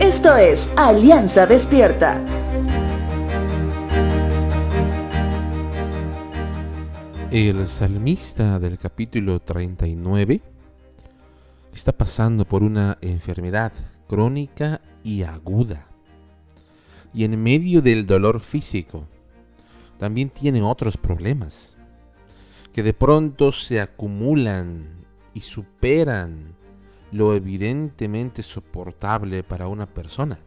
Esto es Alianza Despierta. El salmista del capítulo 39 está pasando por una enfermedad crónica y aguda. Y en medio del dolor físico, también tiene otros problemas que de pronto se acumulan y superan lo evidentemente soportable para una persona.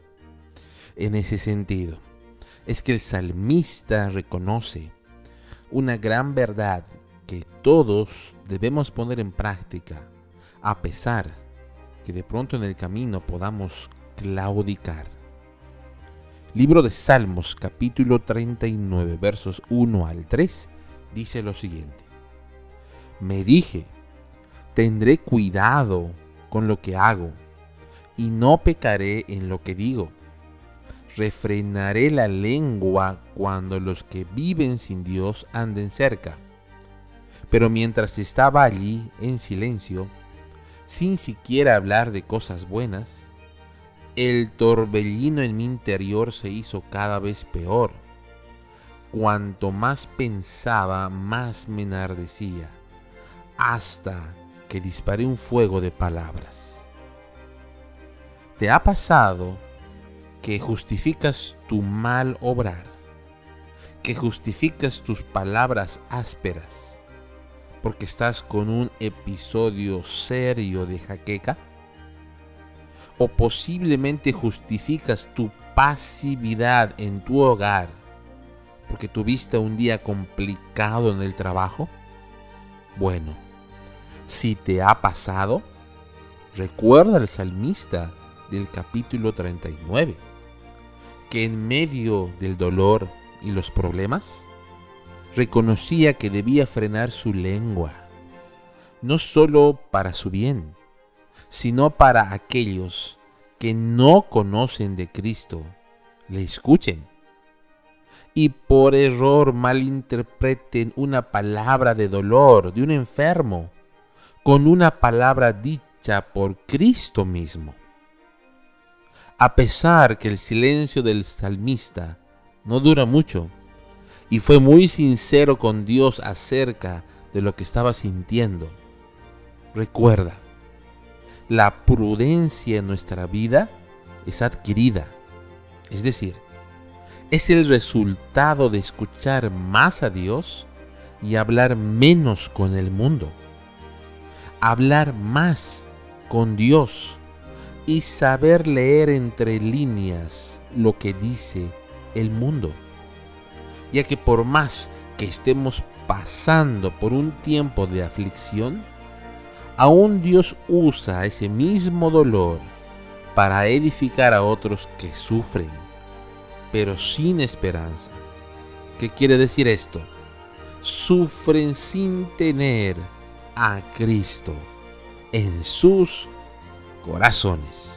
En ese sentido, es que el salmista reconoce una gran verdad que todos debemos poner en práctica, a pesar que de pronto en el camino podamos claudicar. Libro de Salmos capítulo 39 versos 1 al 3 dice lo siguiente. Me dije, tendré cuidado con lo que hago y no pecaré en lo que digo refrenaré la lengua cuando los que viven sin Dios anden cerca. Pero mientras estaba allí en silencio, sin siquiera hablar de cosas buenas, el torbellino en mi interior se hizo cada vez peor. Cuanto más pensaba, más me enardecía, hasta que disparé un fuego de palabras. ¿Te ha pasado que justificas tu mal obrar, que justificas tus palabras ásperas, porque estás con un episodio serio de jaqueca? ¿O posiblemente justificas tu pasividad en tu hogar porque tuviste un día complicado en el trabajo? Bueno, si te ha pasado, recuerda al salmista del capítulo 39 que en medio del dolor y los problemas, reconocía que debía frenar su lengua, no solo para su bien, sino para aquellos que no conocen de Cristo, le escuchen y por error malinterpreten una palabra de dolor de un enfermo con una palabra dicha por Cristo mismo a pesar que el silencio del salmista no dura mucho, y fue muy sincero con Dios acerca de lo que estaba sintiendo. Recuerda, la prudencia en nuestra vida es adquirida, es decir, es el resultado de escuchar más a Dios y hablar menos con el mundo. Hablar más con Dios y saber leer entre líneas lo que dice el mundo. Ya que por más que estemos pasando por un tiempo de aflicción, aún Dios usa ese mismo dolor para edificar a otros que sufren, pero sin esperanza. ¿Qué quiere decir esto? Sufren sin tener a Cristo en sus corazones.